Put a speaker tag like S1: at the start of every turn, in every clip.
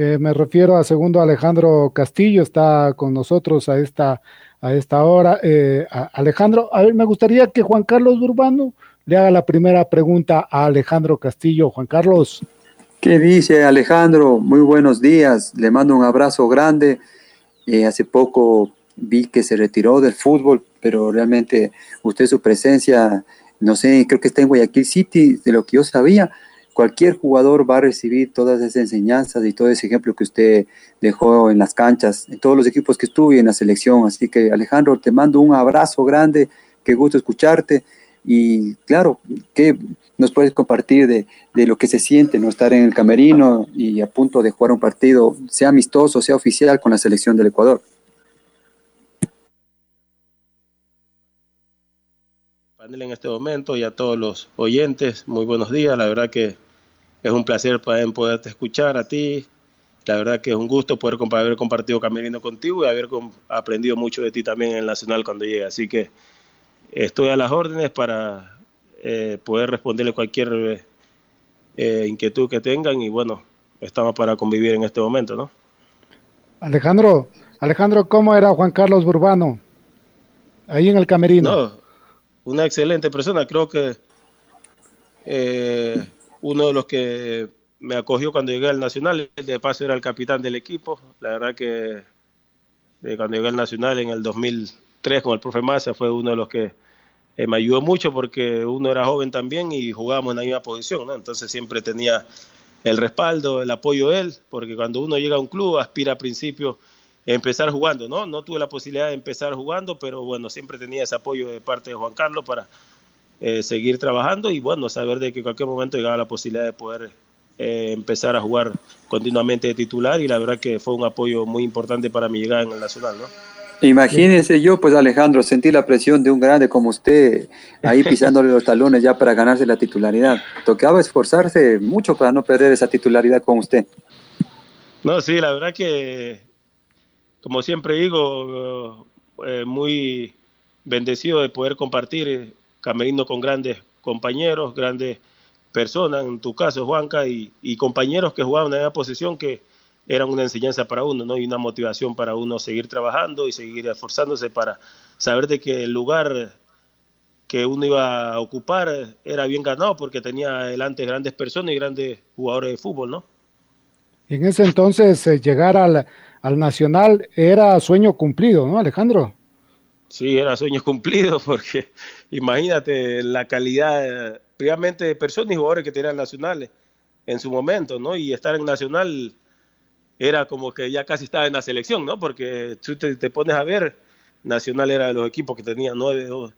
S1: Eh, me refiero a segundo Alejandro Castillo, está con nosotros a esta, a esta hora. Eh, Alejandro, a ver, me gustaría que Juan Carlos Urbano le haga la primera pregunta a Alejandro Castillo. Juan Carlos.
S2: ¿Qué dice Alejandro? Muy buenos días, le mando un abrazo grande. Eh, hace poco vi que se retiró del fútbol, pero realmente usted su presencia, no sé, creo que está en Guayaquil City, de lo que yo sabía, cualquier jugador va a recibir todas esas enseñanzas y todo ese ejemplo que usted dejó en las canchas, en todos los equipos que estuve en la selección. Así que Alejandro, te mando un abrazo grande, qué gusto escucharte y claro, ¿qué nos puedes compartir de, de, lo que se siente no estar en el camerino y a punto de jugar un partido, sea amistoso, sea oficial, con la selección del Ecuador?
S3: En este momento y a todos los oyentes, muy buenos días. La verdad que es un placer poder, poderte escuchar a ti. La verdad que es un gusto poder haber compartido Camerino contigo y haber aprendido mucho de ti también en el Nacional cuando llegue. Así que estoy a las órdenes para eh, poder responderle cualquier eh, inquietud que tengan y bueno, estamos para convivir en este momento, ¿no?
S1: Alejandro, Alejandro, ¿cómo era Juan Carlos Burbano? Ahí en el Camerino.
S3: No, una excelente persona. Creo que eh, uno de los que me acogió cuando llegué al Nacional, de paso era el capitán del equipo. La verdad que eh, cuando llegué al Nacional en el 2003 con el profe Massa fue uno de los que eh, me ayudó mucho porque uno era joven también y jugábamos en la misma posición. Entonces siempre tenía el respaldo, el apoyo de él, porque cuando uno llega a un club aspira a principio a empezar jugando, ¿no? No tuve la posibilidad de empezar jugando, pero bueno, siempre tenía ese apoyo de parte de Juan Carlos para eh, seguir trabajando y bueno, saber de que en cualquier momento llegaba la posibilidad de poder eh, empezar a jugar continuamente de titular y la verdad que fue un apoyo muy importante para mi llegada en el Nacional, ¿no?
S2: Imagínense yo, pues Alejandro, sentí la presión de un grande como usted ahí pisándole los talones ya para ganarse la titularidad. Tocaba esforzarse mucho para no perder esa titularidad con usted.
S3: No, sí, la verdad que, como siempre digo, eh, muy bendecido de poder compartir camerino con grandes compañeros, grandes personas, en tu caso, Juanca, y, compañeros que jugaban en una posición que eran una enseñanza para uno, ¿no? Y una motivación para uno seguir trabajando y seguir esforzándose para saber de que el lugar que uno iba a ocupar era bien ganado porque tenía delante grandes personas y grandes jugadores de fútbol, ¿no?
S1: En ese entonces, eh, llegar al, al Nacional era sueño cumplido, ¿no, Alejandro?
S3: Sí, era sueño cumplido porque imagínate la calidad, primeramente de personas y jugadores que tenían nacionales en su momento, ¿no? Y estar en nacional era como que ya casi estaba en la selección, ¿no? Porque tú te, pones a ver, Nacional era de los equipos que tenían 9,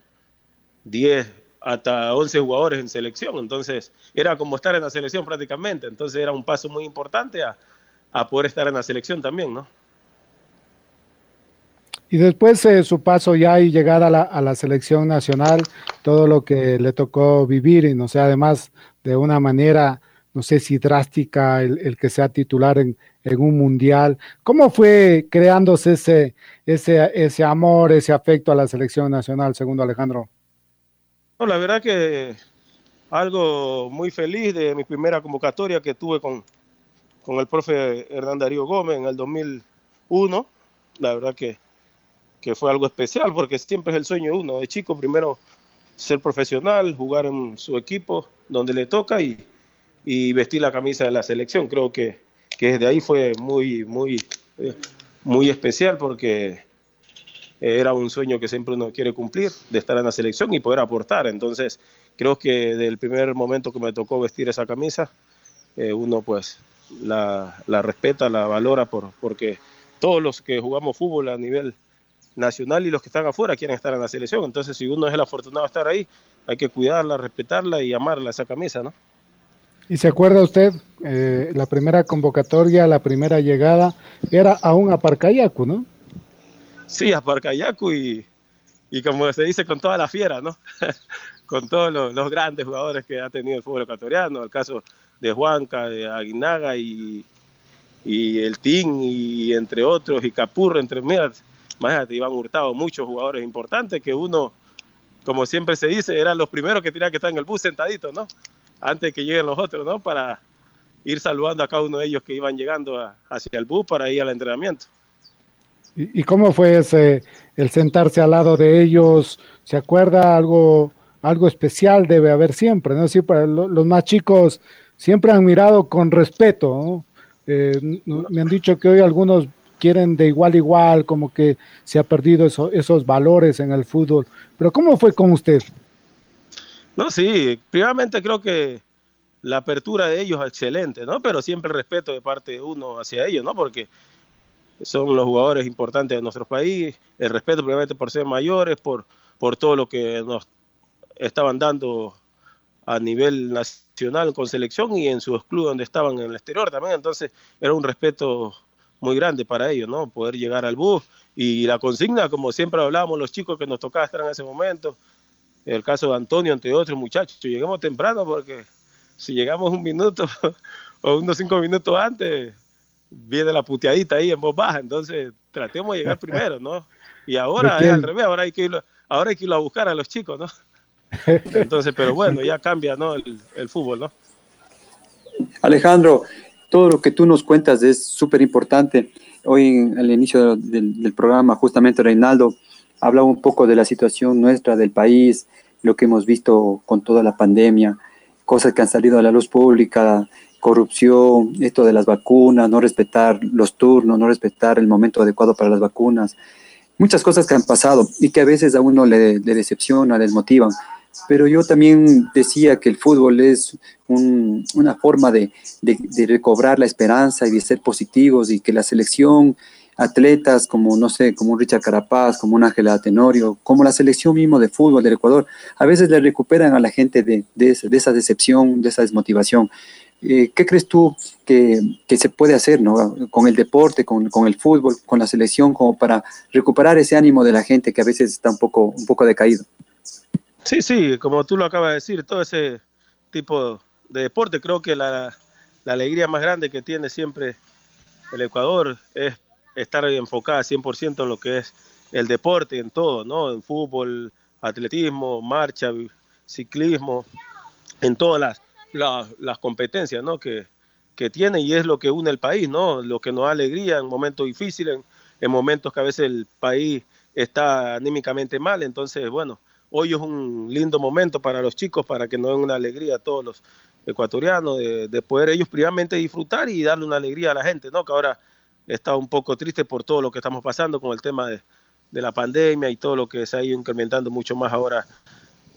S3: 10, hasta 11 jugadores en selección, entonces era como estar en la selección prácticamente, entonces era un paso muy importante a, a poder estar en la selección también, ¿no?
S1: Y después eh, su paso ya y llegar a la, a la, selección nacional, todo lo que le tocó vivir, y no sé, además de una manera, no sé si drástica, el, el que sea titular en, en, un mundial. ¿Cómo fue creándose ese, ese, ese amor, ese afecto a la selección nacional, segundo Alejandro?
S3: No, la verdad que algo muy feliz de mi primera convocatoria que tuve con, con el profe Hernán Darío Gómez en el 2001. La verdad que que fue algo especial porque siempre es el sueño de uno, de chico, primero ser profesional, jugar en su equipo donde le toca y, y vestir la camisa de la selección. Creo que, que desde ahí fue muy, muy, muy especial porque era un sueño que siempre uno quiere cumplir, de estar en la selección y poder aportar. Entonces, creo que del primer momento que me tocó vestir esa camisa, eh, uno pues la, la, respeta, la valora, por, porque todos los que jugamos fútbol a nivel nacional y los que están afuera quieren estar en la selección. Entonces, si uno es el afortunado de estar ahí, hay que cuidarla, respetarla y amarla esa camisa, ¿no?
S1: ¿Y se acuerda usted, eh, la primera convocatoria, la primera llegada, era aún a Parcayacu, ¿no?
S3: Sí, a Parcayacu y, y como se dice, con toda la fiera, ¿no? con todos los, los, grandes jugadores que ha tenido el fútbol ecuatoriano, el caso de Juanca, de Aguinaga y, y el Team, y entre otros, y Capurro, entre mira, imagínate, iban hurtado muchos jugadores importantes que uno, como siempre se dice, eran los primeros que tenían que estar en el bus sentaditos, ¿no? antes que lleguen los otros, ¿no? Para ir saludando a cada uno de ellos que iban llegando hacia el bus para ir al entrenamiento.
S1: ¿Y, ¿Y, cómo fue ese, el sentarse al lado de ellos? ¿Se acuerda algo, algo especial debe haber siempre, ¿no? Sí, para lo, los más chicos siempre han mirado con respeto, ¿no? Eh, me han dicho que hoy algunos quieren de igual a igual, como que se ha perdido eso, esos valores en el fútbol. Pero ¿cómo fue con usted?
S3: No, sí, primeramente creo que la apertura de ellos es excelente, ¿no? Pero siempre el respeto de parte de uno hacia ellos, ¿no? Porque son los jugadores importantes de nuestro país, el respeto primeramente por ser mayores, por, por todo lo que nos estaban dando a nivel nacional con selección y en sus clubes donde estaban en el exterior también, entonces era un respeto muy grande para ellos, ¿no? Poder llegar al bus y la consigna, como siempre hablábamos los chicos que nos tocaba estar en ese momento, el caso de Antonio, entre otros muchachos, llegamos temprano porque si llegamos un minuto o unos cinco minutos antes, viene la puteadita ahí en voz baja, entonces tratemos de llegar primero, ¿no? Y ahora es al revés, ahora hay que irlo, ahora hay que irlo a buscar a los chicos, ¿no? Entonces, pero bueno, ya cambia, ¿no? El, fútbol, ¿no?
S2: Alejandro, todo lo que tú nos cuentas es súper importante. Hoy, al inicio del, del programa, justamente Reinaldo hablaba un poco de la situación nuestra del país, lo que hemos visto con toda la pandemia, cosas que han salido a la luz pública, corrupción, esto de las vacunas, no respetar los turnos, no respetar el momento adecuado para las vacunas, muchas cosas que han pasado y que a veces a uno le, le decepciona, les motivan. Pero yo también decía que el fútbol es un, una forma de, recobrar la esperanza y de ser positivos y que la selección atletas como, no sé, como un Richard Carapaz, como un Ángel Tenorio, como la selección mismo de fútbol del Ecuador, a veces le recuperan a la gente de, de, esa decepción, de esa desmotivación. Eh, ¿Qué crees tú que, que, se puede hacer ¿no? con el deporte, con, con, el fútbol, con la selección, como para recuperar ese ánimo de la gente que a veces está un poco, un poco decaído?
S3: Sí, sí, como tú lo acabas de decir, todo ese tipo de deporte, creo que la, alegría más grande que tiene siempre el Ecuador es estar enfocada 100% en lo que es el deporte, en todo, ¿no? En fútbol, atletismo, marcha, ciclismo, en todas las, las, competencias, ¿no? Que, que, tiene y es lo que une el país, ¿no? Lo que nos da alegría en momentos difíciles, en, en momentos que a veces el país está anímicamente mal, entonces, bueno, hoy es un lindo momento para los chicos, para que nos den una alegría a todos los ecuatorianos, de, de poder ellos primeramente disfrutar y darle una alegría a la gente, ¿no? Que ahora está un poco triste por todo lo que estamos pasando con el tema de, la pandemia y todo lo que se ha ido incrementando mucho más ahora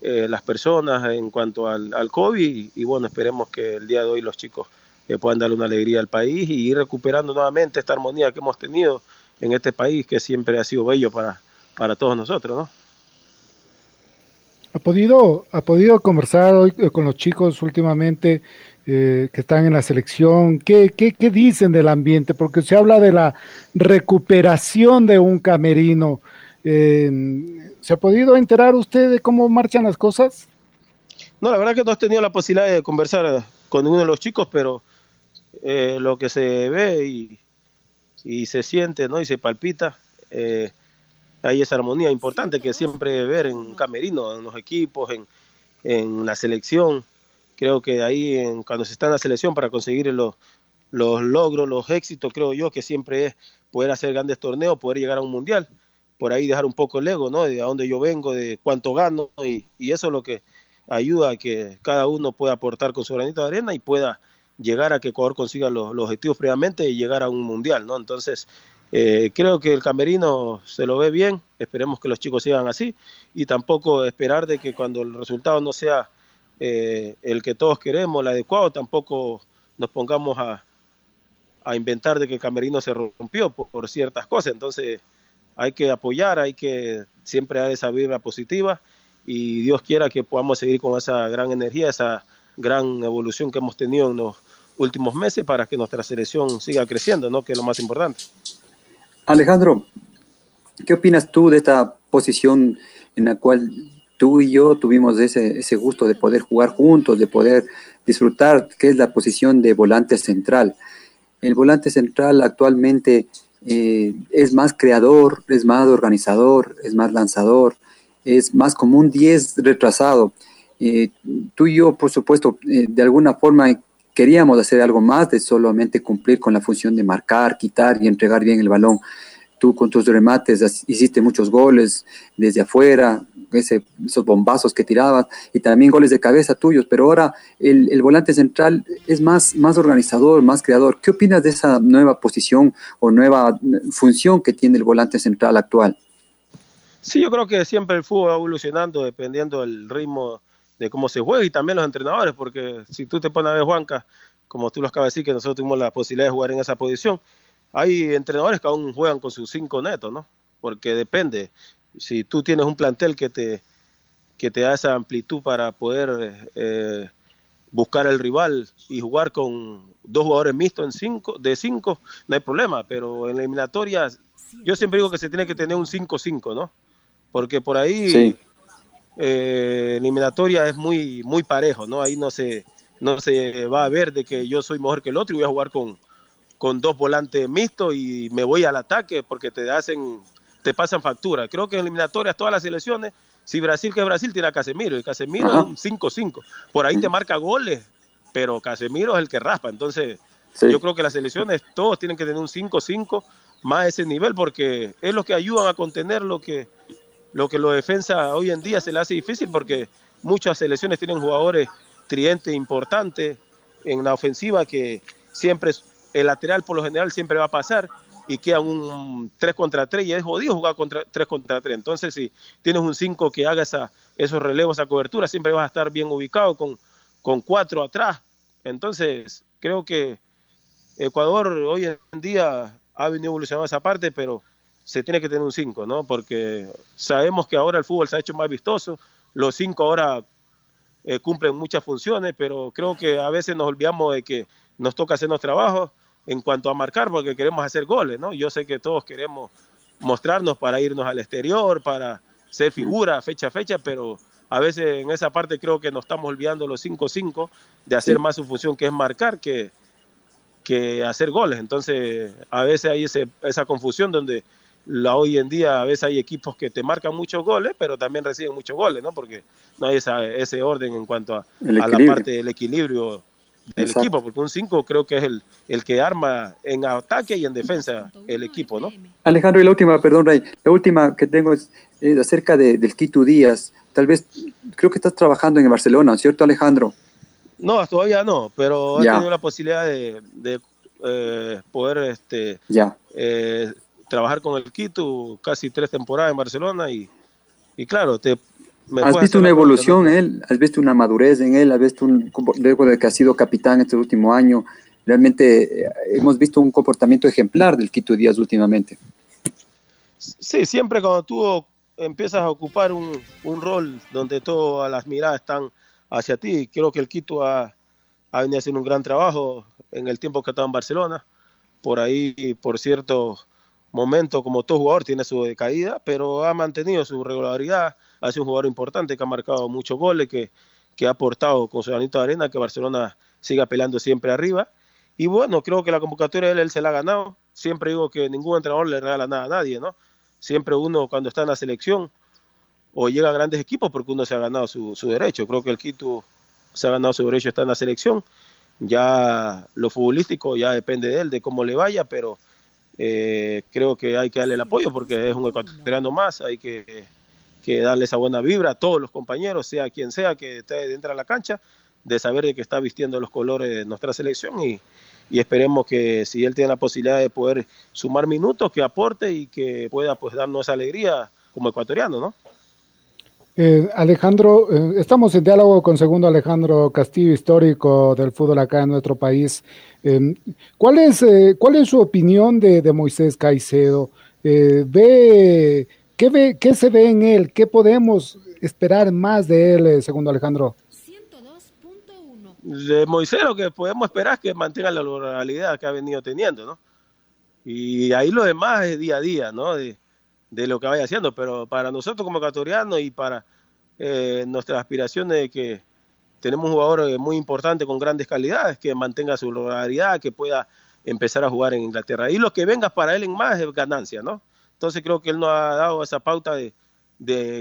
S3: eh, las personas en cuanto al, COVID y, bueno, esperemos que el día de hoy los chicos eh, puedan darle una alegría al país y ir recuperando nuevamente esta armonía que hemos tenido en este país que siempre ha sido bello para todos nosotros, ¿no?
S1: ¿Ha podido, ¿Ha podido conversar hoy con los chicos últimamente eh, que están en la selección? ¿Qué, ¿Qué, qué, dicen del ambiente? Porque se habla de la recuperación de un camerino. Eh, ¿Se ha podido enterar usted de cómo marchan las cosas?
S3: No, la verdad que no he tenido la posibilidad de conversar con uno de los chicos, pero eh, lo que se ve y, y, se siente ¿no? y se palpita, eh, hay esa armonía importante que siempre ver en camerino, en los equipos, en, en la selección creo que ahí en, cuando se está en la selección para conseguir los, los logros, los éxitos, creo yo que siempre es poder hacer grandes torneos, poder llegar a un mundial, por ahí dejar un poco el ego, ¿no? De dónde yo vengo, de cuánto gano, y, y, eso es lo que ayuda a que cada uno pueda aportar con su granito de arena y pueda llegar a que Ecuador consiga los, los objetivos previamente y llegar a un mundial, ¿no? Entonces, eh, creo que el camerino se lo ve bien, esperemos que los chicos sigan así y tampoco esperar de que cuando el resultado no sea eh, el que todos queremos, el adecuado, tampoco nos pongamos a, a inventar de que el camerino se rompió por, por, ciertas cosas. Entonces hay que apoyar, hay que siempre dar esa vibra positiva y Dios quiera que podamos seguir con esa gran energía, esa gran evolución que hemos tenido en los últimos meses para que nuestra selección siga creciendo, ¿no? que es lo más importante.
S2: Alejandro, ¿qué opinas tú de esta posición en la cual tú y yo tuvimos ese, ese gusto de poder jugar juntos, de poder disfrutar, que es la posición de volante central? El volante central actualmente eh, es más creador, es más organizador, es más lanzador, es más como un 10 retrasado. Eh, tú y yo, por supuesto, eh, de alguna forma queríamos hacer algo más de solamente cumplir con la función de marcar, quitar y entregar bien el balón. Tú con tus remates hiciste muchos goles desde afuera, ese, esos bombazos que tirabas y también goles de cabeza tuyos, pero ahora el, el, volante central es más, más organizador, más creador. ¿Qué opinas de esa nueva posición o nueva función que tiene el volante central actual?
S3: Sí, yo creo que siempre el fútbol va evolucionando dependiendo del ritmo de cómo se juega y también los entrenadores, porque si tú te pones a ver, Juanca, como tú lo acabas de decir, que nosotros tuvimos la posibilidad de jugar en esa posición, hay entrenadores que aún juegan con sus cinco netos, ¿no? Porque depende. Si tú tienes un plantel que te, que te da esa amplitud para poder eh, buscar el rival y jugar con dos jugadores mixtos en cinco, de cinco, no hay problema, pero en la eliminatoria yo siempre digo que se tiene que tener un 5-5, ¿no? porque por ahí. Eh, eliminatoria es muy, muy parejo, ¿no? Ahí no se, no se va a ver de que yo soy mejor que el otro y voy a jugar con, con dos volantes mixtos y me voy al ataque porque te hacen, te pasan factura. Creo que en eliminatorias todas las selecciones, si Brasil que es Brasil tiene a Casemiro y Casemiro Ajá. es un 5-5. Por ahí te marca goles, pero Casemiro es el que raspa. Entonces, sí. yo creo que las selecciones todos tienen que tener un 5-5 más ese nivel porque es lo que ayudan a contener lo que lo que los defensa hoy en día se le hace difícil porque muchas selecciones tienen jugadores trientes importantes en la ofensiva que siempre el lateral por lo general siempre va a pasar y queda un 3 contra 3 y es jodido jugar contra 3 contra 3. Entonces, si tienes un 5 que haga esa, esos relevos, esa cobertura, siempre vas a estar bien ubicado con, con 4 atrás. Entonces, creo que Ecuador hoy en día ha venido evolucionando esa parte, pero se tiene que tener un 5, ¿no? Porque sabemos que ahora el fútbol se ha hecho más vistoso, los 5 ahora eh, cumplen muchas funciones, pero creo que a veces nos olvidamos de que nos toca hacernos trabajo en cuanto a marcar porque queremos hacer goles, ¿no? Yo sé que todos queremos mostrarnos para irnos al exterior, para ser figura fecha a fecha, pero a veces en esa parte creo que nos estamos olvidando los 5-5 de hacer más su función que es marcar que, que hacer goles. Entonces, a veces hay ese, esa confusión donde la, hoy en día a veces hay equipos que te marcan muchos goles, pero también reciben muchos goles, ¿no? Porque no hay esa, ese orden en cuanto a, a la parte del equilibrio del Exacto. equipo, porque un 5 creo que es el, el que arma en ataque y en defensa el equipo, ¿no?
S2: Alejandro, y la última, perdón, Ray, la última que tengo es, es acerca de, del Quito Díaz. Tal vez, creo que estás trabajando en Barcelona, ¿cierto, Alejandro?
S3: No, todavía no, pero he tenido la posibilidad de, de eh, poder este,
S2: ya.
S3: Eh, trabajar con el Quito casi tres temporadas en Barcelona y, y claro, te,
S2: ¿Has visto una evolución en él? ¿Has visto una madurez en él? ¿Has visto un, luego de que ha sido capitán este último año? Realmente eh, hemos visto un comportamiento ejemplar del Quito Díaz últimamente.
S3: Sí, siempre cuando tú empiezas a ocupar un, un rol donde todas las miradas están hacia ti, creo que el Quito ha, ha venido haciendo un gran trabajo en el tiempo que ha estado en Barcelona. Por ahí, por cierto, momento, como todo jugador, tiene su decaída, pero ha mantenido su regularidad, ha sido un jugador importante que ha marcado muchos goles, que, que ha aportado con su granito de arena, que Barcelona siga peleando siempre arriba. Y bueno, creo que la convocatoria de él, él se la ha ganado. Siempre digo que ningún entrenador le regala nada a nadie, ¿no? Siempre uno cuando está en la selección o llega a grandes equipos porque uno se ha ganado su, su derecho. Creo que el Quito se ha ganado su derecho, está en la selección. Ya lo futbolístico ya depende de él, de cómo le vaya, pero eh, creo que hay que darle el apoyo porque es un ecuatoriano más, hay que, que, darle esa buena vibra a todos los compañeros, sea quien sea que esté dentro de la cancha, de saber de que está vistiendo los colores de nuestra selección y, y esperemos que si él tiene la posibilidad de poder sumar minutos, que aporte y que pueda pues darnos alegría como ecuatoriano, ¿no?
S1: Eh, Alejandro, eh, estamos en diálogo con segundo Alejandro Castillo, histórico del fútbol acá en nuestro país. Eh, ¿cuál, es, ¿Cuál es su opinión de, de Moisés Caicedo? ¿ve, qué, ve, ¿Qué se ve en él? ¿Qué podemos esperar más de él, segundo Alejandro?
S3: De Moisés lo que podemos esperar es que mantenga la oralidad que ha venido teniendo, ¿no? Y ahí lo demás es día a día, ¿no? De lo que vaya haciendo, pero para nosotros como ecuatorianos y para eh, nuestras aspiraciones de que tenemos un jugador eh, muy importante con grandes calidades, que mantenga su regularidad, que pueda empezar a jugar en Inglaterra. Y lo que venga para él en más es ganancia, ¿no? Entonces creo que él nos ha dado esa pauta de,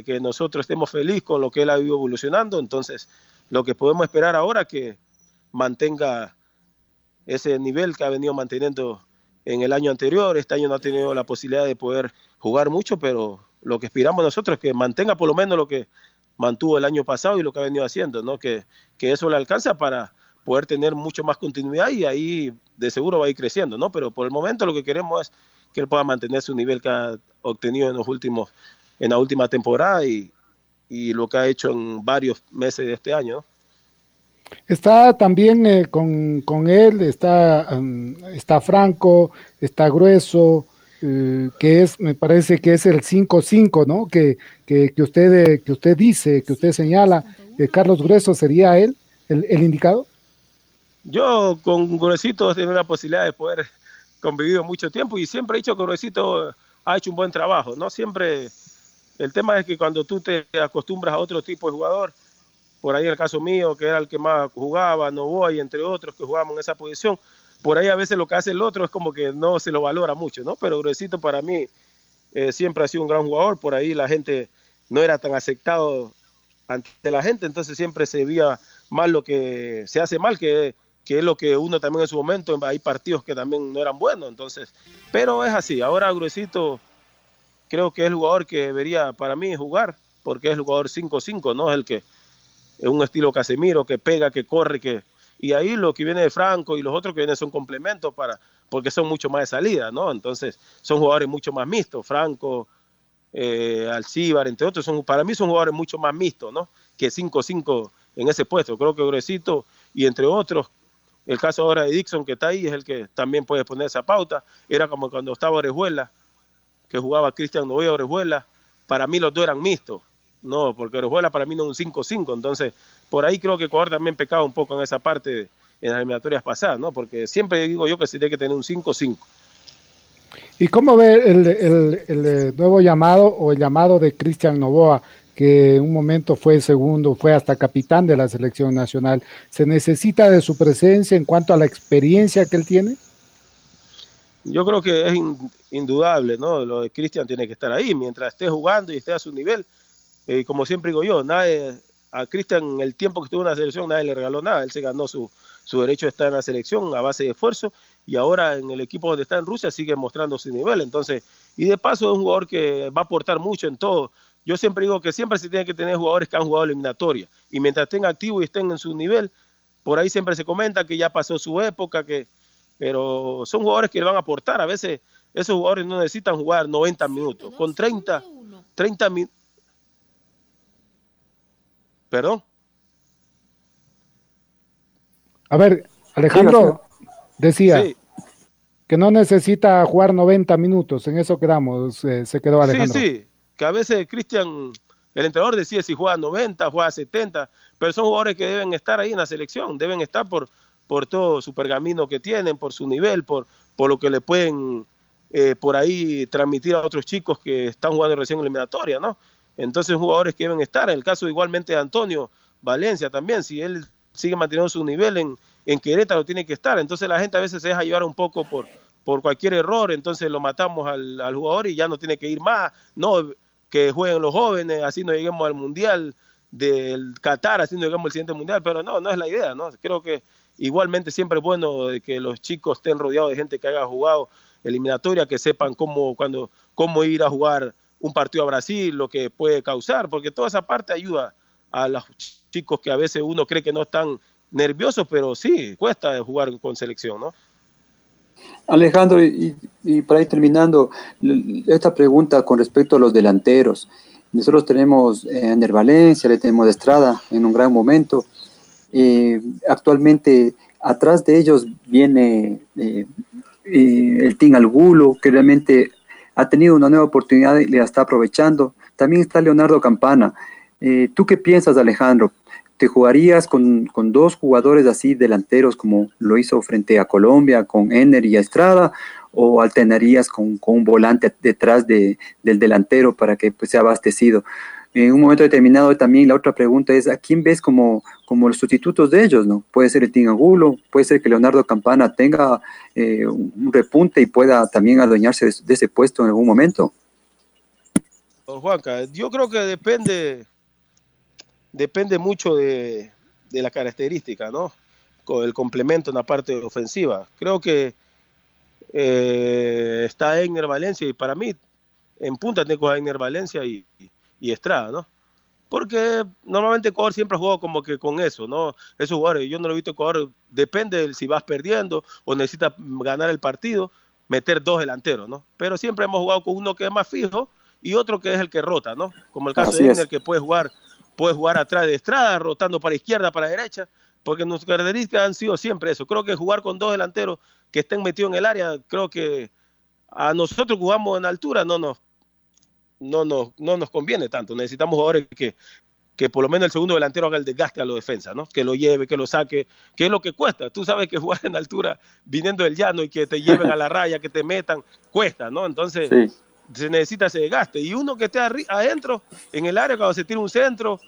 S3: que nosotros estemos felices con lo que él ha ido evolucionando. Entonces, lo que podemos esperar ahora es que mantenga ese nivel que ha venido manteniendo en el año anterior. Este año no ha tenido la posibilidad de poder jugar mucho, pero lo que aspiramos nosotros es que mantenga por lo menos lo que mantuvo el año pasado y lo que ha venido haciendo, ¿no? Que, que eso le alcanza para poder tener mucho más continuidad y ahí de seguro va a ir creciendo, ¿no? Pero por el momento lo que queremos es que él pueda mantener su nivel que ha obtenido en los últimos, en la última temporada y, y lo que ha hecho en varios meses de este año, ¿no?
S1: Está también eh, con, con, él, está, um, está Franco, está Grueso, eh, que es, me parece que es el 5-5, ¿no? Que, que, que, usted, eh, que usted dice, que usted señala, que Carlos Grueso sería él, el, el, indicado.
S3: Yo con Gruesito he tenido la posibilidad de poder convivir mucho tiempo y siempre he dicho que Gruesito ha hecho un buen trabajo, ¿no? Siempre, el tema es que cuando tú te acostumbras a otro tipo de jugador, por ahí el caso mío, que era el que más jugaba, Novoa y entre otros que jugábamos en esa posición, por ahí a veces lo que hace el otro es como que no se lo valora mucho, ¿no? Pero Gruesito para mí eh, siempre ha sido un gran jugador, por ahí la gente no era tan aceptado ante la gente, entonces siempre se veía mal lo que se hace mal, que, que es lo que uno también en su momento, hay partidos que también no eran buenos, entonces, pero es así, ahora Gruesito creo que es el jugador que debería para mí jugar, porque es el jugador 5-5, no es el que es un estilo Casemiro que pega, que corre, que y ahí lo que viene de Franco y los otros que vienen son complementos para porque son mucho más de salida, ¿no? Entonces son jugadores mucho más mixtos, Franco, eh, entre otros, son, para mí son jugadores mucho más mixtos, ¿no? Que 5-5 en ese puesto. Creo que Gruesito y entre otros, el caso ahora de Dixon que está ahí es el que también puede poner esa pauta. Era como cuando estaba Orejuela, que jugaba Cristian Novoa Orejuela. Para mí los dos eran mixtos no, porque Orejuela para mí no es un 5-5, entonces por ahí creo que Ecuador también pecaba un poco en esa parte en las eliminatorias pasadas, ¿no? Porque siempre digo yo que se tiene que tener un 5-5.
S1: ¿Y cómo ve el, el, el, nuevo llamado o el llamado de Cristian Novoa, que en un momento fue segundo, fue hasta capitán de la selección nacional? ¿Se necesita de su presencia en cuanto a la experiencia que él tiene?
S3: Yo creo que es indudable, ¿no? Lo de Cristian tiene que estar ahí, mientras esté jugando y esté a su nivel, eh, como siempre digo yo, nadie, a Cristian el tiempo que estuvo en la selección nadie le regaló nada, él se ganó su, su derecho a estar en la selección a base de esfuerzo. Y ahora en el equipo donde está en Rusia sigue mostrando su nivel, entonces, y de paso es un jugador que va a aportar mucho en todo. Yo siempre digo que siempre se tiene que tener jugadores que han jugado eliminatoria. Y mientras estén activos y estén en su nivel, por ahí siempre se comenta que ya pasó su época, que, pero son jugadores que le van a aportar. A veces esos jugadores no necesitan jugar 90 minutos, con 30, 30 minutos Perdón.
S1: A ver, Alejandro decía que no necesita jugar 90 minutos, en eso quedamos, eh, se quedó Alejandro.
S3: Sí, sí, que a veces Cristian, el entrenador decide si juega 90, juega 70, pero son jugadores que deben estar ahí en la selección, deben estar por, por todo su pergamino que tienen, por su nivel, por, por lo que le pueden eh, por ahí transmitir a otros chicos que están jugando recién eliminatoria, ¿no? Entonces, jugadores que deben estar. En el caso igualmente de Antonio Valencia también, si él sigue manteniendo su nivel en, en Querétaro, tiene que estar. Entonces, la gente a veces se deja llevar un poco por, por cualquier error, entonces lo matamos al, al jugador y ya no tiene que ir más. No, que jueguen los jóvenes, así no lleguemos al Mundial del Qatar, así no lleguemos al siguiente Mundial, pero no, no es la idea, ¿no? Creo que igualmente siempre es bueno que los chicos estén rodeados de gente que haya jugado eliminatoria, que sepan cómo, cuando, cómo ir a jugar un partido a Brasil, lo que puede causar, porque toda esa parte ayuda a los chicos que a veces uno cree que no están nerviosos, pero sí, cuesta jugar con selección, ¿no?
S2: Alejandro, y, para ir terminando, esta pregunta con respecto a los delanteros. Nosotros tenemos a Ender Valencia, le tenemos a Estrada en un gran momento. Eh, actualmente, atrás de ellos viene eh, eh, el Team Algulo, que realmente ha tenido una nueva oportunidad y la está aprovechando. También está Leonardo Campana. ¿Tú qué piensas, Alejandro? ¿Te jugarías con, dos jugadores así delanteros como lo hizo frente a Colombia con Ener y Estrada? ¿O alternarías con, un volante detrás de, del delantero para que pues, sea abastecido? En un momento determinado también la otra pregunta es, ¿a quién ves como, como los sustitutos de ellos? no Puede ser el Tingagulo, puede ser que Leonardo Campana tenga eh, un repunte y pueda también adueñarse de, ese puesto en algún momento.
S3: Juanca, yo creo que depende depende mucho de, la característica, ¿no? Con el complemento en la parte ofensiva. Creo que eh, está Egner Valencia y para mí en punta tengo a Egner Valencia y, Estrada, ¿no? Porque normalmente Ecuador siempre ha jugado como que con eso, ¿no? Esos jugadores, yo no lo he visto Ecuador, depende de si vas perdiendo o necesitas ganar el partido, meter dos delanteros, ¿no? Pero siempre hemos jugado con uno que es más fijo y otro que es el que rota, ¿no? Como el caso de Egner, que puede jugar puede jugar atrás de Estrada, rotando para izquierda, para derecha, porque nuestras características han sido siempre eso. Creo que jugar con dos delanteros que estén metidos en el área, creo que a nosotros jugamos en altura no nos, no nos, no nos conviene tanto. Necesitamos jugadores que, que por lo menos el segundo delantero haga el desgaste a la defensa, ¿no? Que lo lleve, que lo saque, que es lo que cuesta. Tú sabes que jugar en altura viniendo del llano y que te lleven a la raya, que te metan, cuesta, ¿no? Entonces, se necesita ese desgaste. Y uno que esté adentro, en el área, cuando se tira un centro,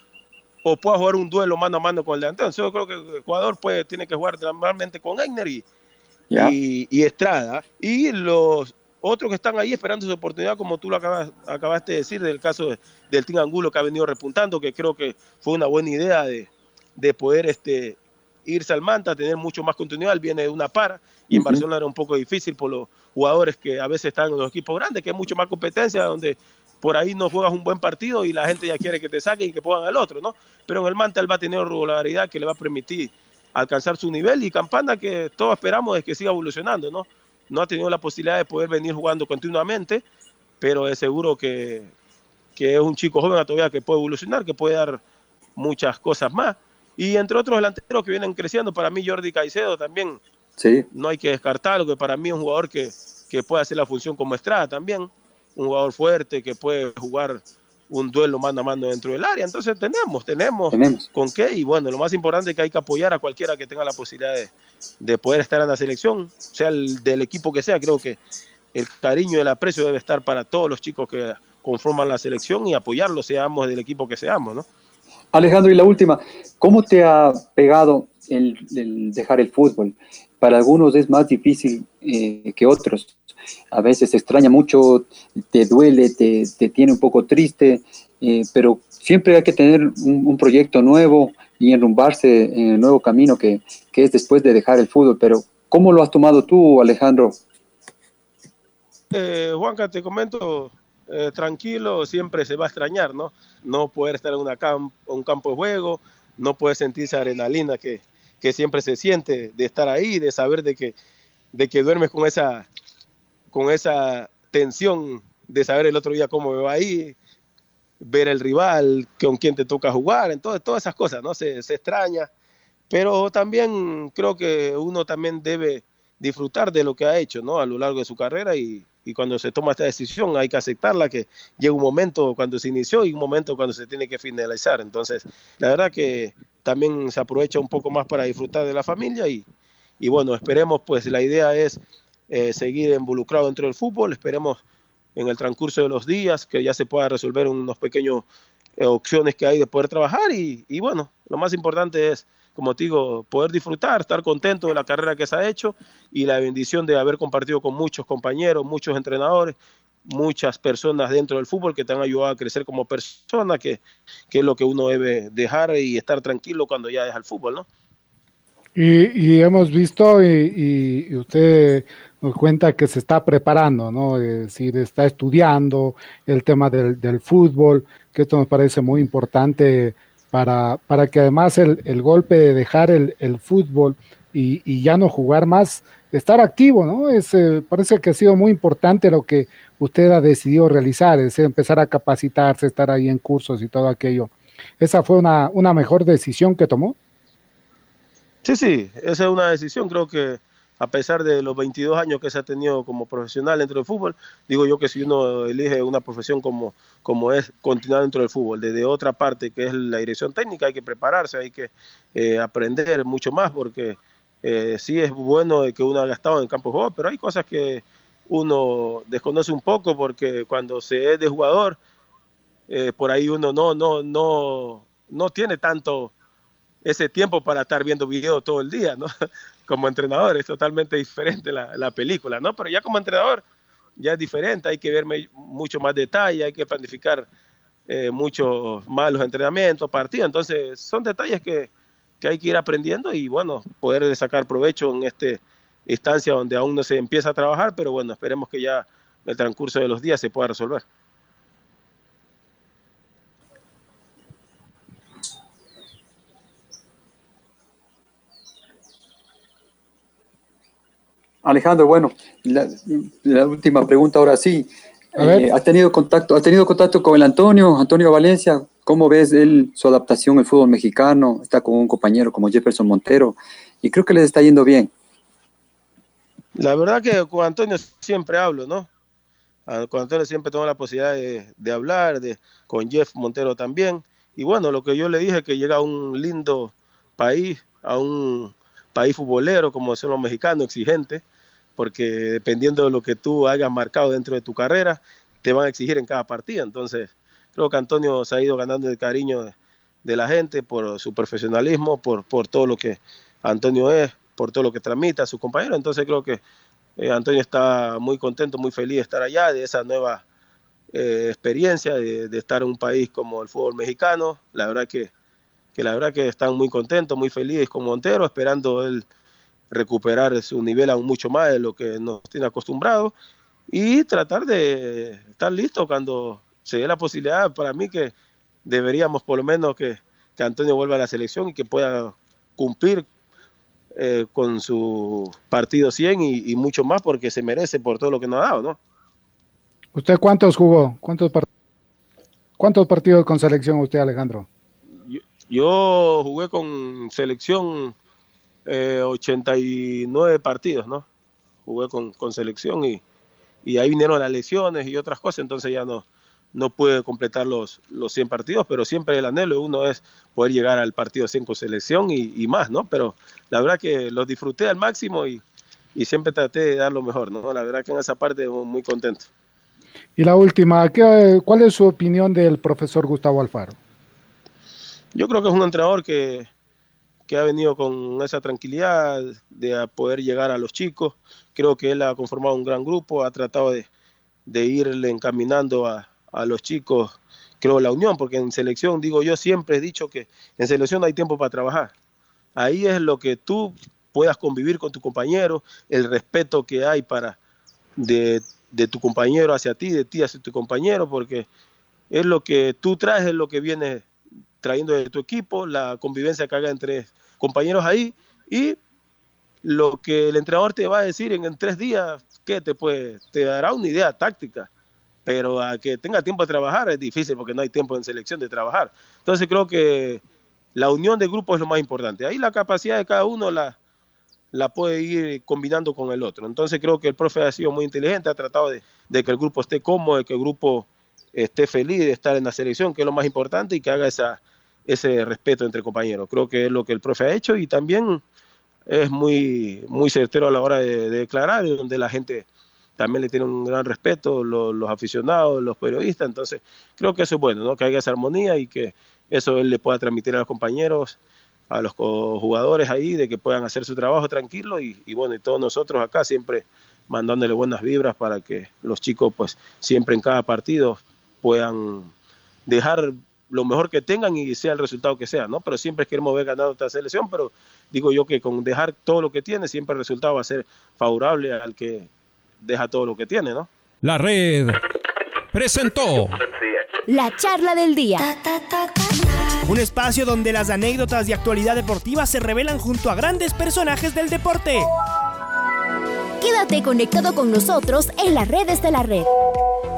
S3: o pueda jugar un duelo mano a mano con el delantero. Entonces, yo creo que el jugador puede, tiene que jugar normalmente con Egner y, y, Estrada. Y los otros que están ahí esperando su oportunidad, como tú lo acabas, acabaste de decir, del caso del Team Angulo que ha venido repuntando, que creo que fue una buena idea de, de poder este, irse al Manta, tener mucho más continuidad. viene de una para y en Barcelona era un poco difícil por los jugadores que a veces están en los equipos grandes, que hay mucho más competencia, donde por ahí no juegas un buen partido y la gente ya quiere que te saquen y que pongan al otro, ¿no? Pero en el Manta él va a tener regularidad que le va a permitir alcanzar su nivel y Campana que todos esperamos es que siga evolucionando, ¿no? No ha tenido la posibilidad de poder venir jugando continuamente, pero es seguro que, que es un chico joven todavía que puede evolucionar, que puede dar muchas cosas más. Y entre otros delanteros que vienen creciendo, para mí Jordi Caicedo también sí. no hay que descartarlo, que para mí es un jugador que, que puede hacer la función como Estrada también, un jugador fuerte que puede jugar un duelo mano a mano dentro del área. Entonces tenemos, tenemos, con qué. Y bueno, lo más importante es que hay que apoyar a cualquiera que tenga la posibilidad de, de poder estar en la selección, sea el del equipo que sea. Creo que el cariño y el aprecio debe estar para todos los chicos que conforman la selección y apoyarlos, seamos del equipo que seamos, ¿no?
S2: Alejandro, y la última, ¿cómo te ha pegado el, dejar el fútbol? Para algunos es más difícil eh, que otros. A veces se extraña mucho, te duele, te, tiene un poco triste, eh, pero siempre hay que tener un, proyecto nuevo y enrumbarse en el nuevo camino que, que es después de dejar el fútbol. Pero, ¿cómo lo has tomado tú, Alejandro?
S3: Eh, Juanca, te comento, eh, tranquilo, siempre se va a extrañar, ¿no? No poder estar en una un campo de juego, no poder sentir esa adrenalina que, que, siempre se siente de estar ahí, de saber de que, de que duermes con esa, con esa tensión de saber el otro día cómo me va ahí, ver el rival, con quién te toca jugar, entonces todas esas cosas, ¿no? Se, se extraña, pero también creo que uno también debe disfrutar de lo que ha hecho, ¿no? A lo largo de su carrera y, y cuando se toma esta decisión hay que aceptarla, que llega un momento cuando se inició y un momento cuando se tiene que finalizar. Entonces, la verdad que también se aprovecha un poco más para disfrutar de la familia y, y bueno, esperemos, pues la idea es eh, seguir involucrado dentro del fútbol, esperemos en el transcurso de los días que ya se pueda resolver unos pequeños eh, opciones que hay de poder trabajar y, y bueno, lo más importante es como te digo, poder disfrutar, estar contento de la carrera que se ha hecho y la bendición de haber compartido con muchos compañeros, muchos entrenadores, muchas personas dentro del fútbol que te han ayudado a crecer como persona, que, que es lo que uno debe dejar y estar tranquilo cuando ya deja el fútbol, ¿no?
S1: Y, hemos visto, y, y, usted nos cuenta que se está preparando, ¿no? Es decir, está estudiando el tema del, del fútbol, que esto nos parece muy importante para, para que además el, golpe de dejar el, fútbol y, ya no jugar más, estar activo, ¿no? Es, eh, parece que ha sido muy importante lo que usted ha decidido realizar, es empezar a capacitarse, estar ahí en cursos y todo aquello. ¿Esa fue una, una mejor decisión que tomó?
S3: Sí, sí, esa es una decisión, creo que a pesar de los 22 años que se ha tenido como profesional dentro del fútbol, digo yo que si uno elige una profesión como, como es continuar dentro del fútbol, desde otra parte que es la dirección técnica, hay que prepararse, hay que eh, aprender mucho más, porque eh, sí es bueno que uno haya estado en campo de juego, pero hay cosas que uno desconoce un poco, porque cuando se es de jugador, eh, por ahí uno no, no, no, no tiene tanto ese tiempo para estar viendo videos todo el día, ¿no? Como entrenador es totalmente diferente la, la, película, ¿no? Pero ya como entrenador ya es diferente, hay que ver mucho más detalle, hay que planificar eh, mucho más los entrenamientos, partidos, entonces son detalles que, que, hay que ir aprendiendo y bueno, poder sacar provecho en esta instancia donde aún no se empieza a trabajar, pero bueno, esperemos que ya en el transcurso de los días se pueda resolver.
S2: Alejandro, bueno, la, última pregunta ahora sí. Eh, ¿Ha tenido contacto, ha tenido contacto con el Antonio, Antonio Valencia? ¿Cómo ves él, su adaptación al fútbol mexicano? Está con un compañero como Jefferson Montero y creo que les está yendo bien.
S3: La verdad que con Antonio siempre hablo, ¿no? Con Antonio siempre tengo la posibilidad de, hablar, de, con Jeff Montero también. Y bueno, lo que yo le dije que llega a un lindo país, a un país futbolero como son los mexicanos, exigentes, porque dependiendo de lo que tú hayas marcado dentro de tu carrera, te van a exigir en cada partida. Entonces, creo que Antonio se ha ido ganando el cariño de, la gente por su profesionalismo, por, por todo lo que Antonio es, por todo lo que transmite a sus compañeros. Entonces, creo que eh, Antonio está muy contento, muy feliz de estar allá, de esa nueva eh, experiencia, de, estar en un país como el fútbol mexicano. La verdad que, que la verdad que están muy contentos, muy felices con Montero, esperando él recuperar su nivel aún mucho más de lo que nos tiene acostumbrado y tratar de estar listo cuando se dé la posibilidad para mí que deberíamos por lo menos que, que Antonio vuelva a la selección y que pueda cumplir eh, con su partido 100 y, mucho más porque se merece por todo lo que nos ha dado, ¿no?
S1: ¿Usted cuántos jugó? ¿Cuántos, ¿Cuántos partidos con selección usted, Alejandro?
S3: yo jugué con selección 89 eh, partidos, ¿no? Jugué con, con selección y, y, ahí vinieron las lesiones y otras cosas, entonces ya no, no pude completar los, los 100 partidos, pero siempre el anhelo uno es poder llegar al partido 100 con selección y, y, más, ¿no? Pero la verdad que los disfruté al máximo y, y, siempre traté de dar lo mejor, ¿no? La verdad que en esa parte muy contento.
S1: Y la última, ¿qué, ¿cuál es su opinión del profesor Gustavo Alfaro?
S3: Yo creo que es un entrenador que, que ha venido con esa tranquilidad de poder llegar a los chicos. Creo que él ha conformado un gran grupo, ha tratado de, de irle encaminando a, a, los chicos, creo, la unión, porque en selección, digo yo, siempre he dicho que en selección no hay tiempo para trabajar. Ahí es lo que tú puedas convivir con tu compañero, el respeto que hay para de, de tu compañero hacia ti, de ti hacia tu compañero, porque es lo que tú traes, es lo que viene trayendo de tu equipo, la convivencia que haga entre compañeros ahí y lo que el entrenador te va a decir en, tres días, que te, puede, te dará una idea táctica, pero a que tenga tiempo de trabajar es difícil porque no hay tiempo en selección de trabajar. Entonces creo que la unión de grupo es lo más importante. Ahí la capacidad de cada uno la, la puede ir combinando con el otro. Entonces creo que el profe ha sido muy inteligente, ha tratado de, de que el grupo esté cómodo, de que el grupo esté feliz de estar en la selección, que es lo más importante, y que haga esa, ese respeto entre compañeros. Creo que es lo que el profe ha hecho y también es muy, muy certero a la hora de, declarar, donde la gente también le tiene un gran respeto, los, aficionados, los periodistas. Entonces, creo que eso es bueno, ¿no? que haya esa armonía y que eso él le pueda transmitir a los compañeros, a los jugadores ahí, de que puedan hacer su trabajo tranquilo y, y bueno, y todos nosotros acá siempre mandándole buenas vibras para que los chicos, pues, siempre en cada partido puedan dejar lo mejor que tengan y sea el resultado que sea, ¿no? Pero siempre queremos ver ganado esta selección, pero digo yo que con dejar todo lo que tiene, siempre el resultado va a ser favorable al que deja todo lo que tiene, ¿no?
S4: La red presentó
S5: la charla del día.
S6: Un espacio donde las anécdotas de actualidad deportiva se revelan junto a grandes personajes del deporte.
S5: Quédate conectado con nosotros en las redes de la red.